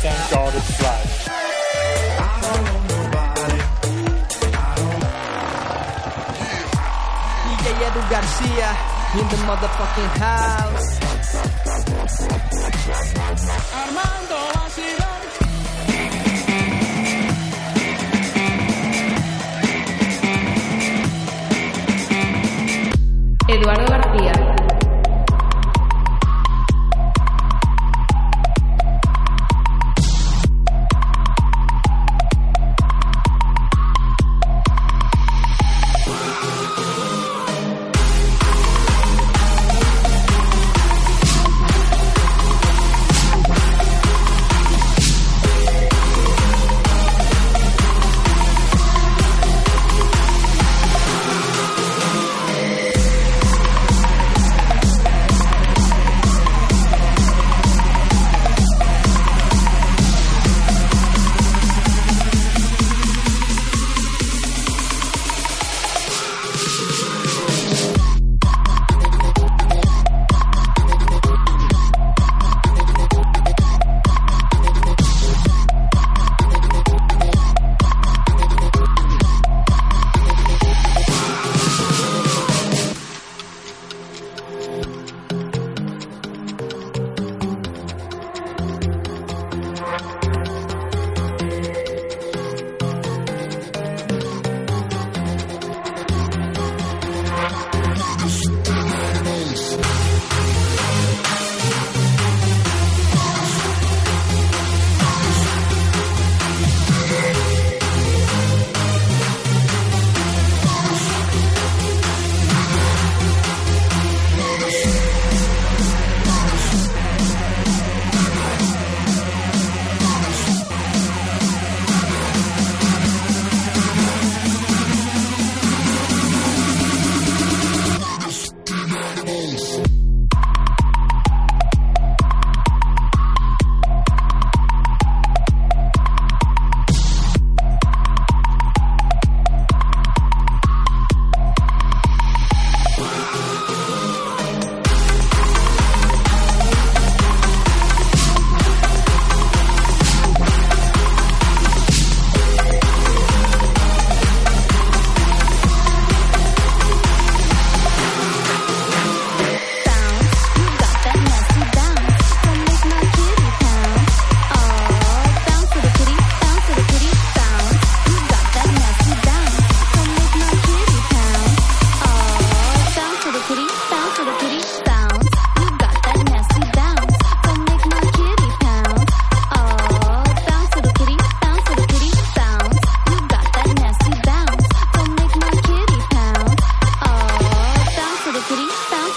Thank God it's Friday. Edu Garcia in the motherfucking house. Armando Vacilón. Eduardo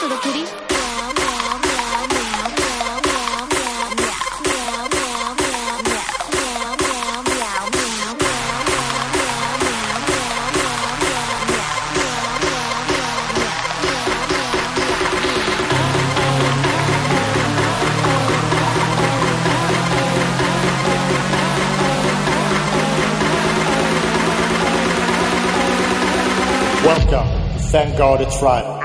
García. Welcome. Thank God it's Friday.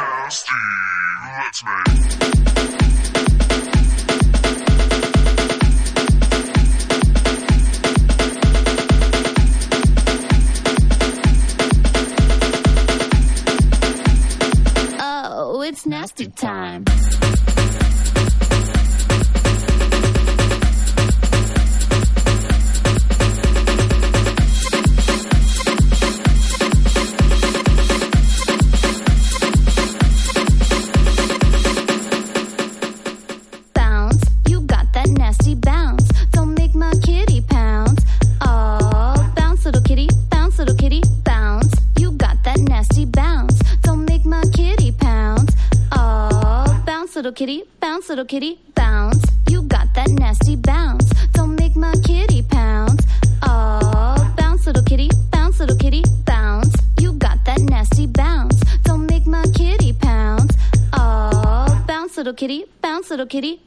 Kitty, bounce. You got that nasty bounce. Don't make my kitty pounce. Oh, bounce, little kitty, bounce, little kitty, bounce. You got that nasty bounce. Don't make my kitty pounce. Oh, bounce, little kitty, bounce, little kitty.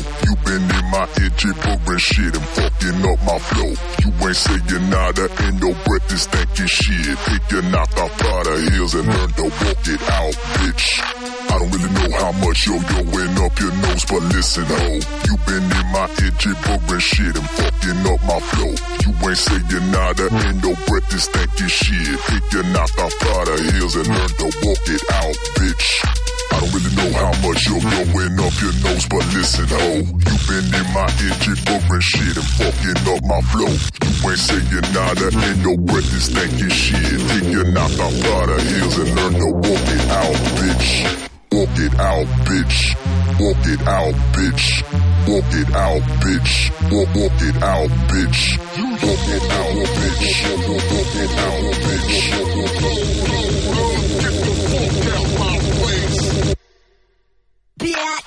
You been in my ear gibbering shit and fucking up my flow. You ain't saying nada, ain't no breath is thinking shit. Your knock off Prada heels and learn to walk it out, bitch. I don't really know how much you're going up your nose, but listen, ho. You been in my ear gibbering shit and fucking up my flow. You ain't saying nada, ain't no breath is thinking shit. Take your knock off Prada heels and learn to walk it out, bitch. I don't really know how much you're going up your nose, but listen, ho. You been in my ear, jiggering shit and fucking up my flow. You ain't saying nada, and your breath is thinking shit. Take your knock off the heels and learn to walk it out, bitch. Walk it out, bitch. Walk it out, bitch. Walk it out, bitch. Walk, walk it out, bitch. Walk it out, bitch. Walk it out, bitch. Bitch.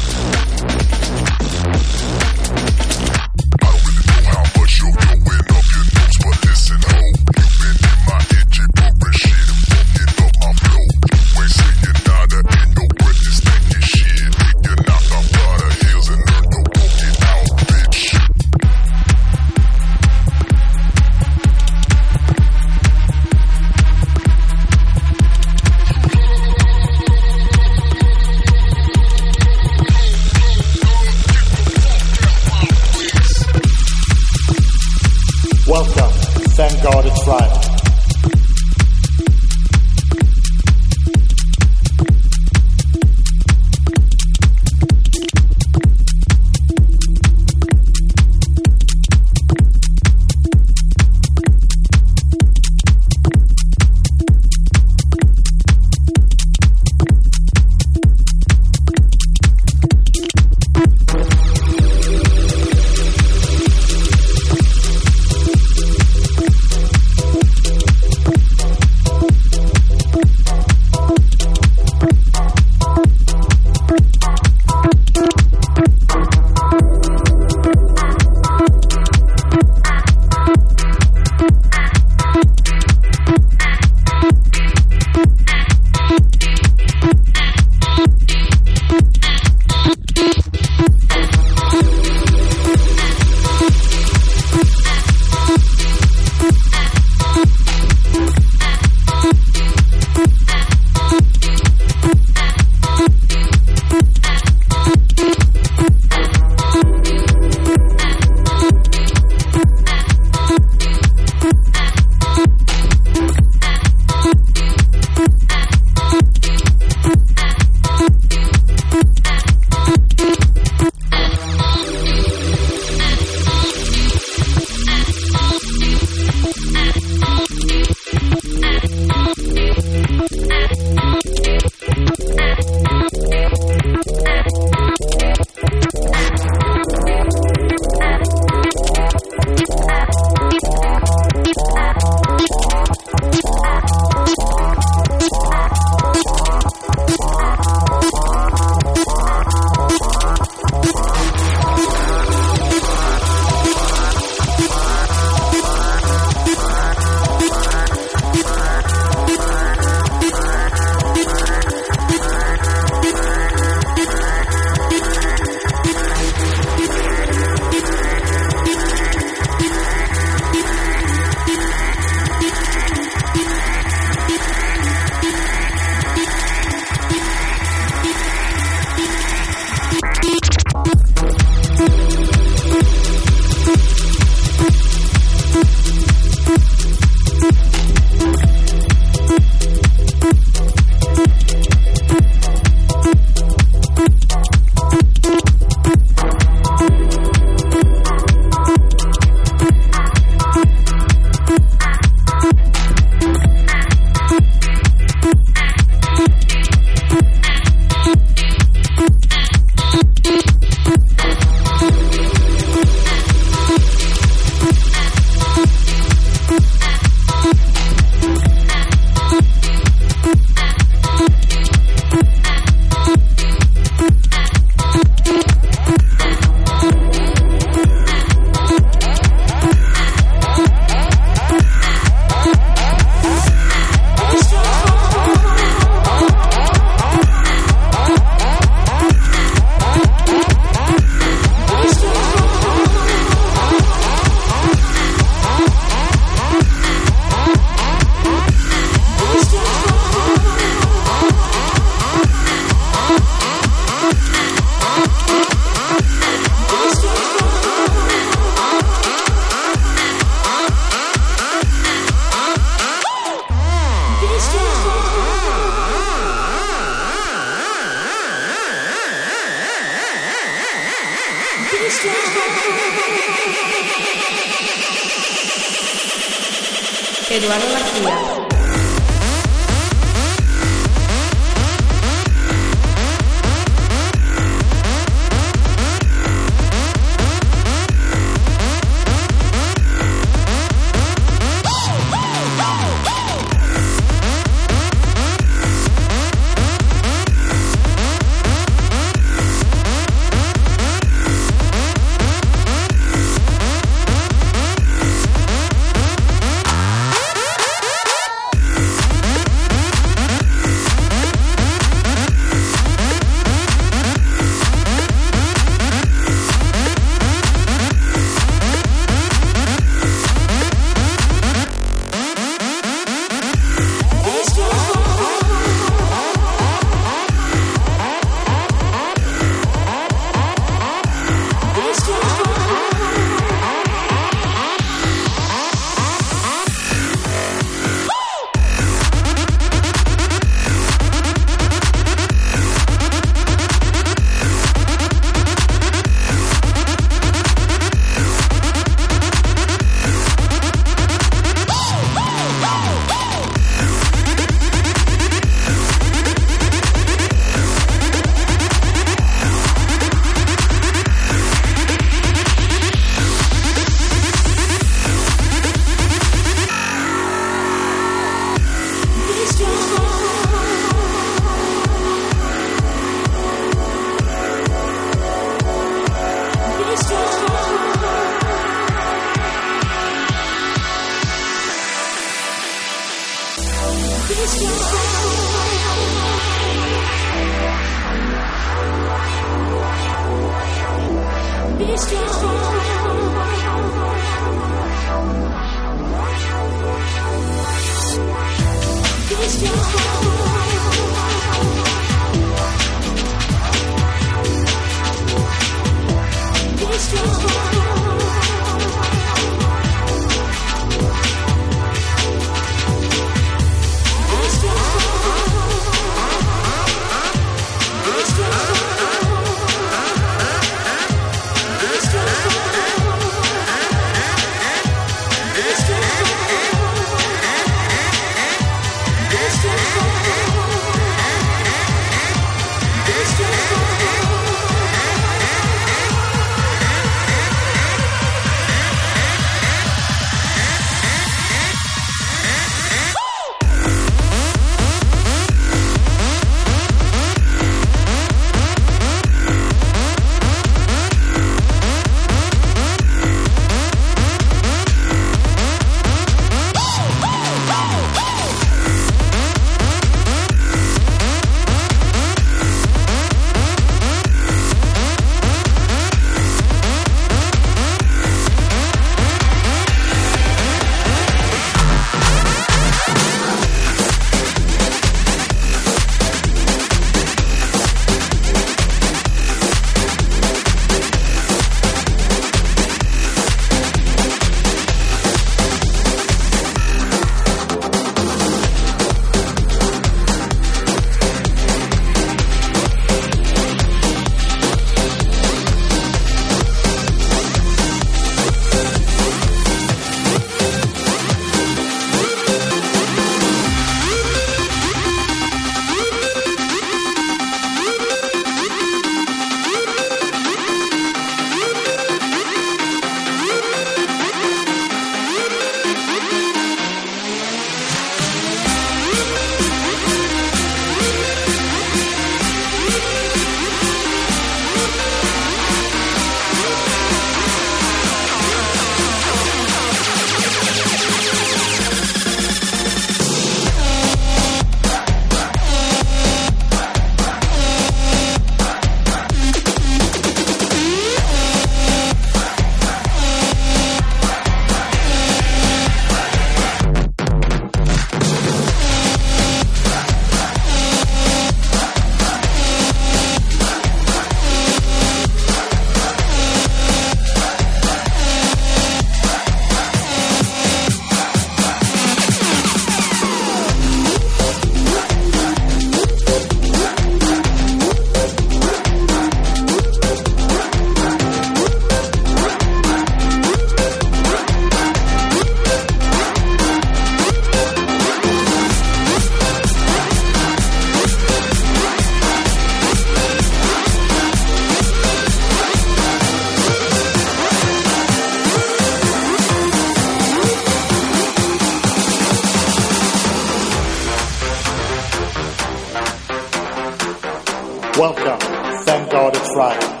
Welcome. Thank God it's Friday.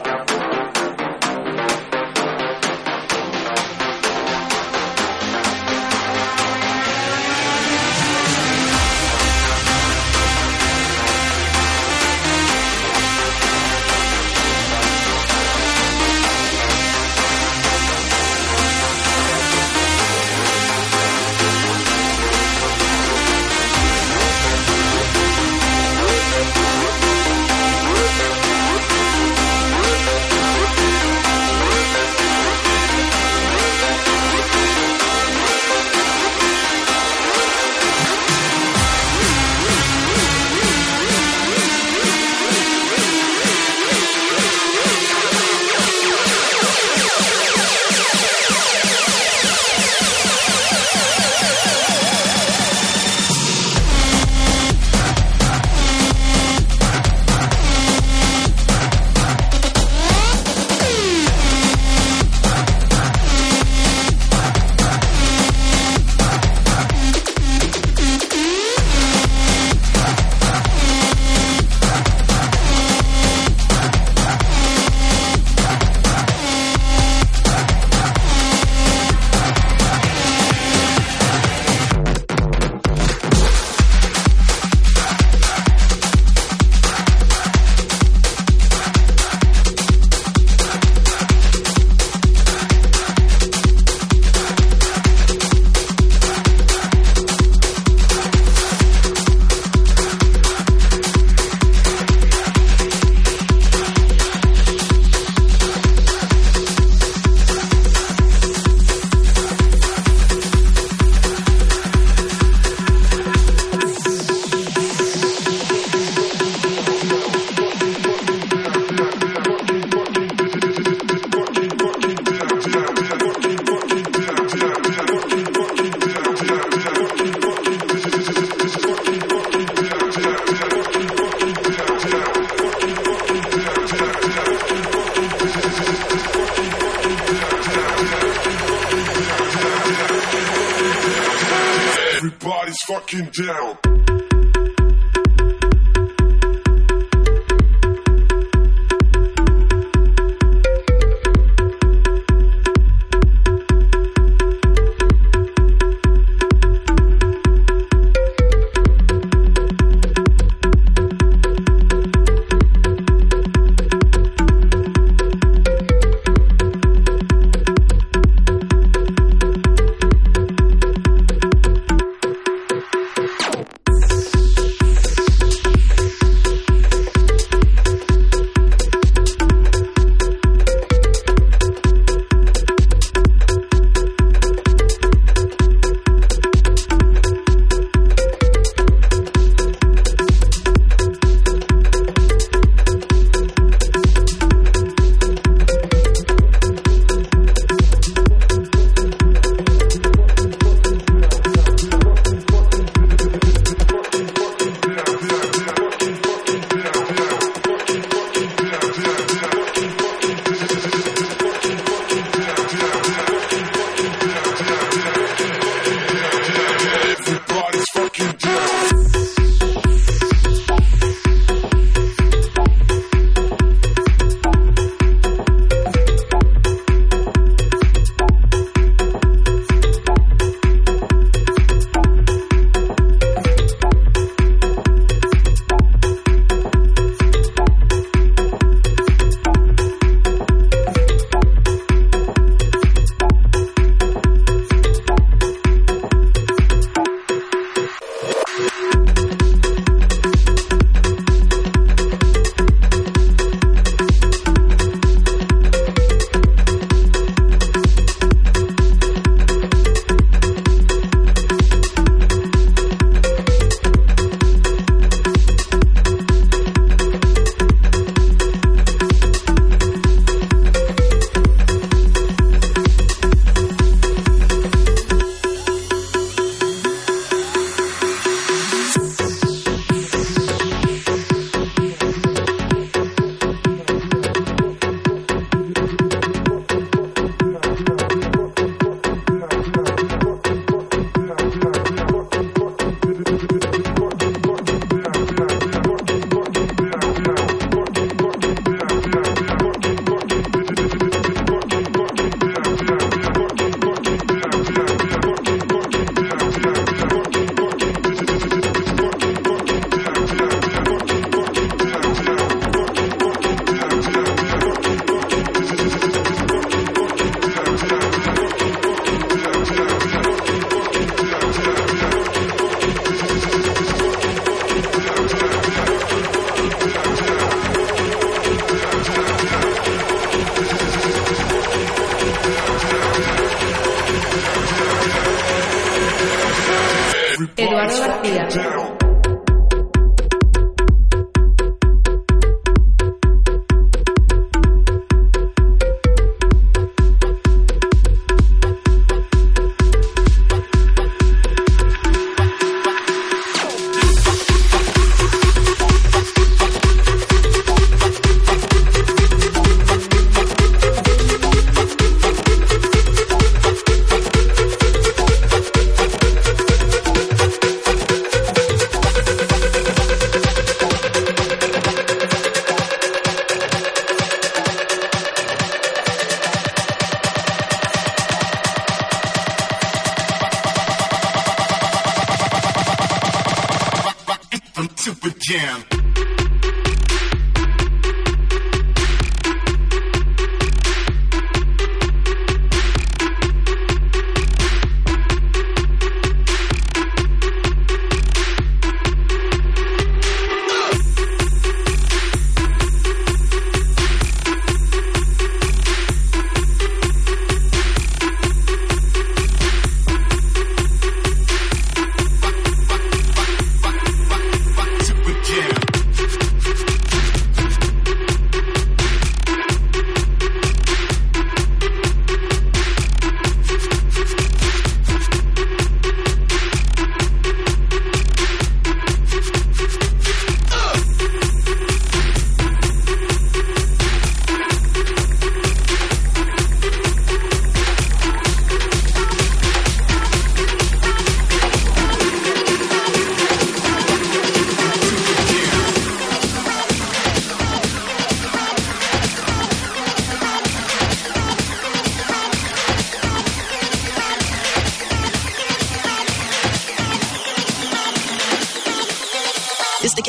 Eduardo García.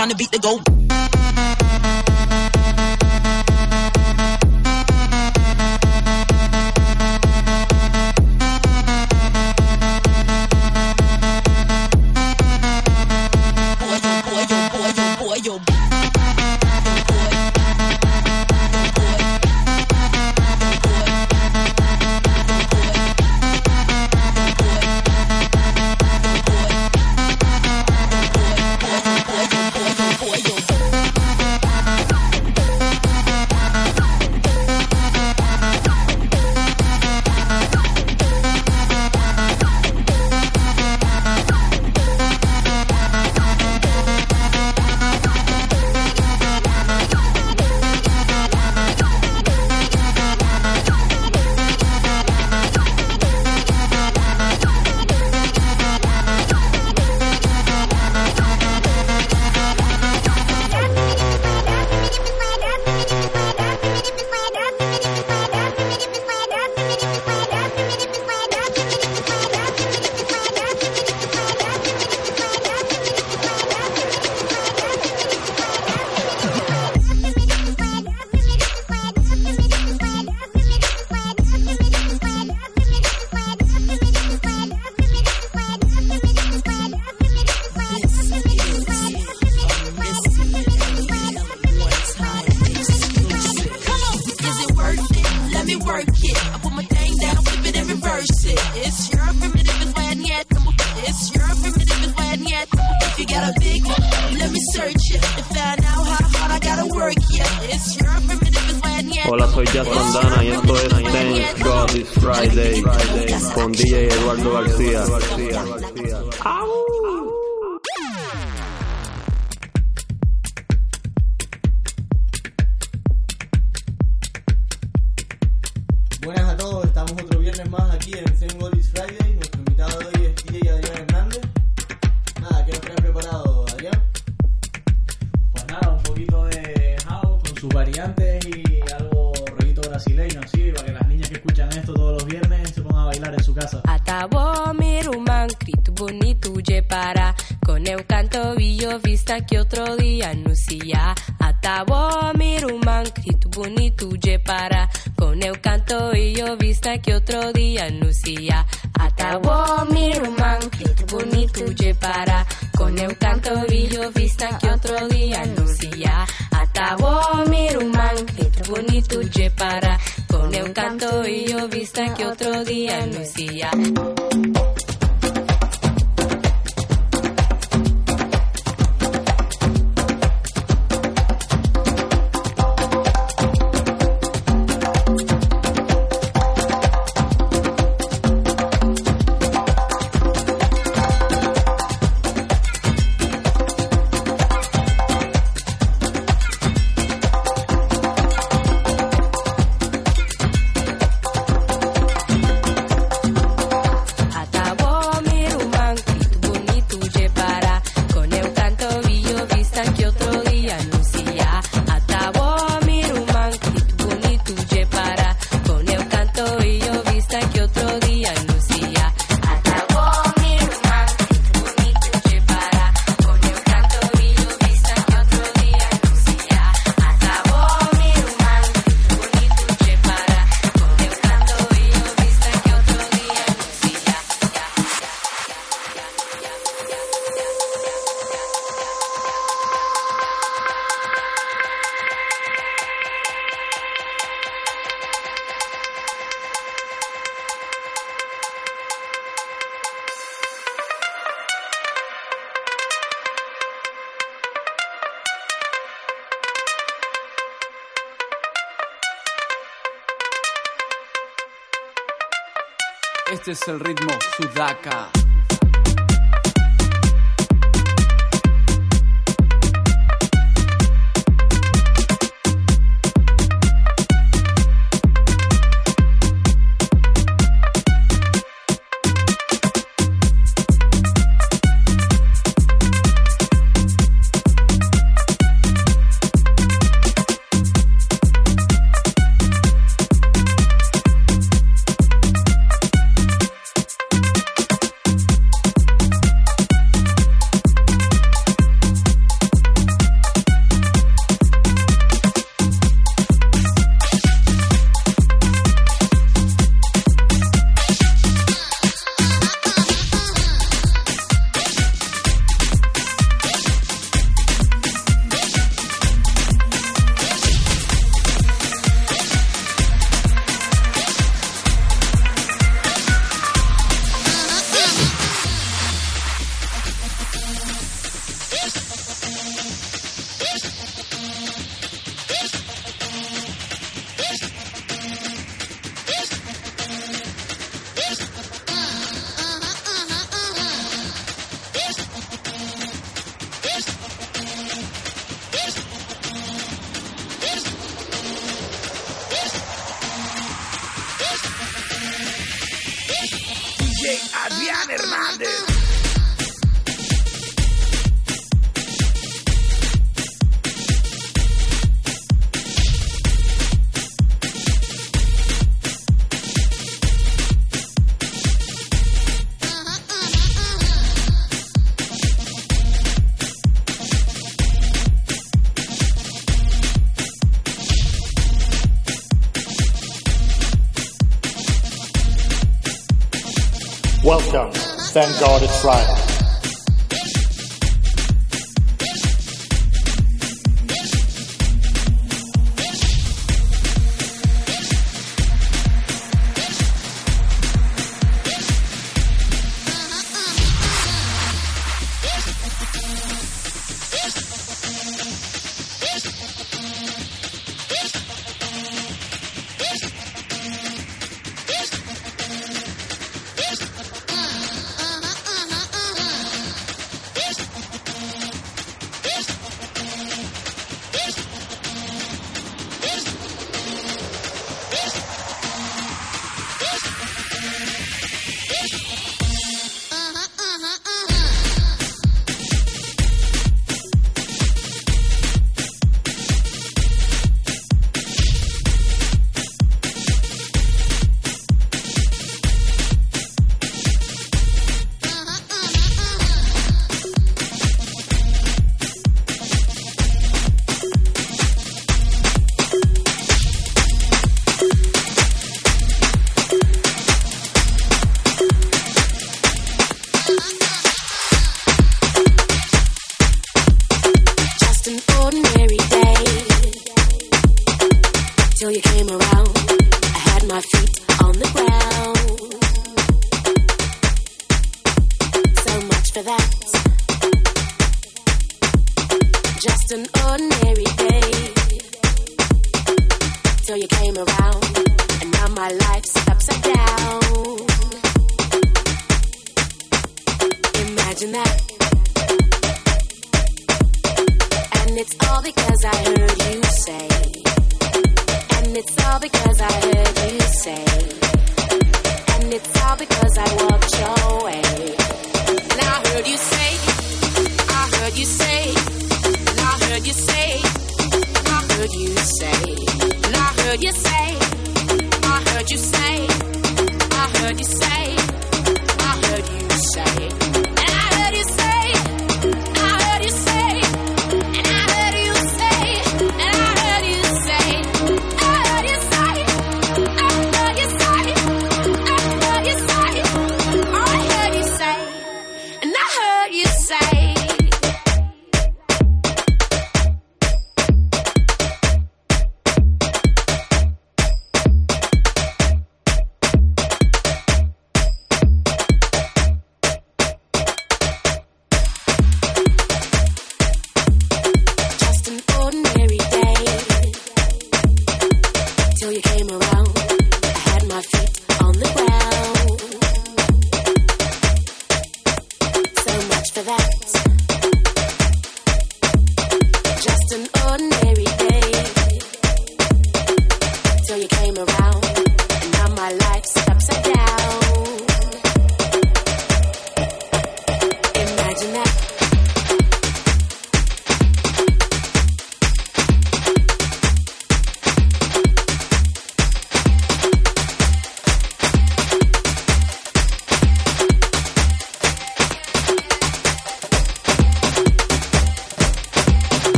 counting beat the goal. Let me search it. Hola, soy Jazz y esto es Thank God It's Friday, con DJ Eduardo García. Es el ritmo Sudaka. Thank God it's Friday.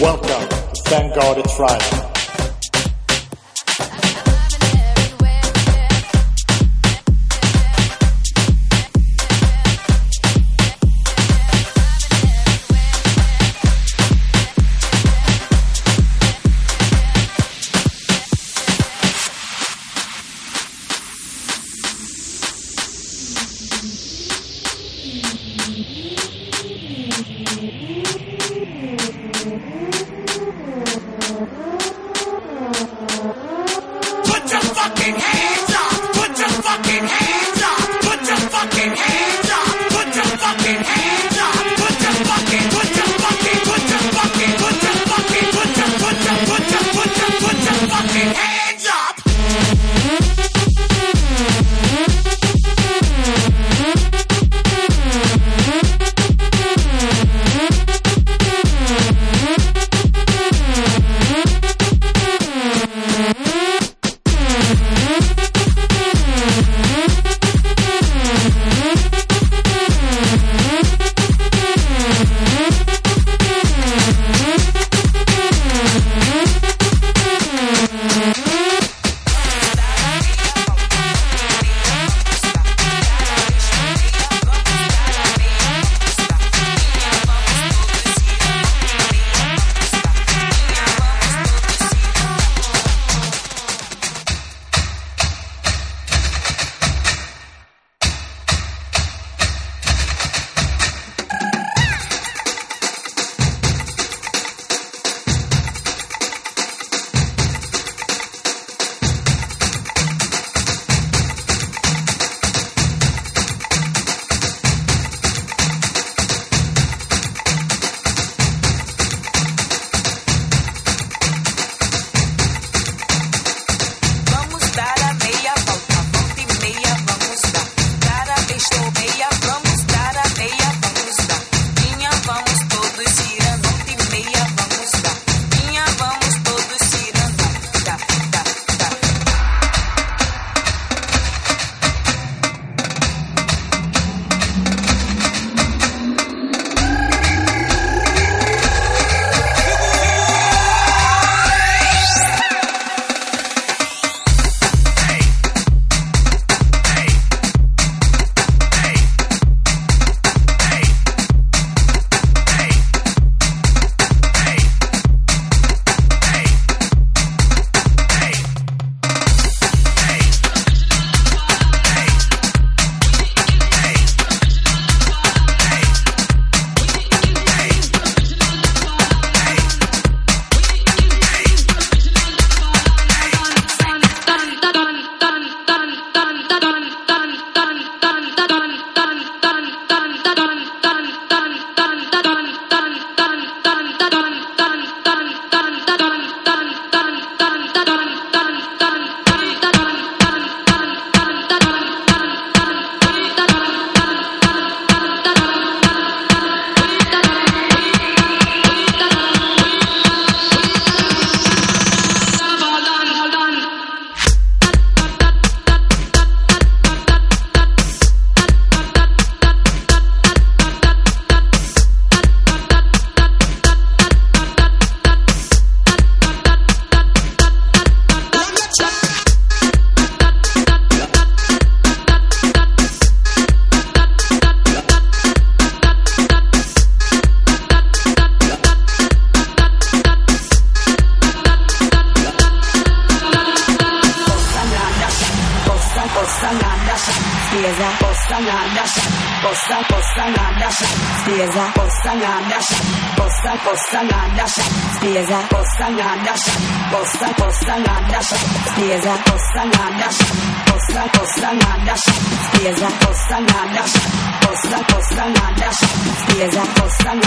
Welcome Thank God It's Friday. Spieza, postalanasz, posta, postalanasz, spieza, postalanasz, posta, postalanasz, spieza, postalanasz.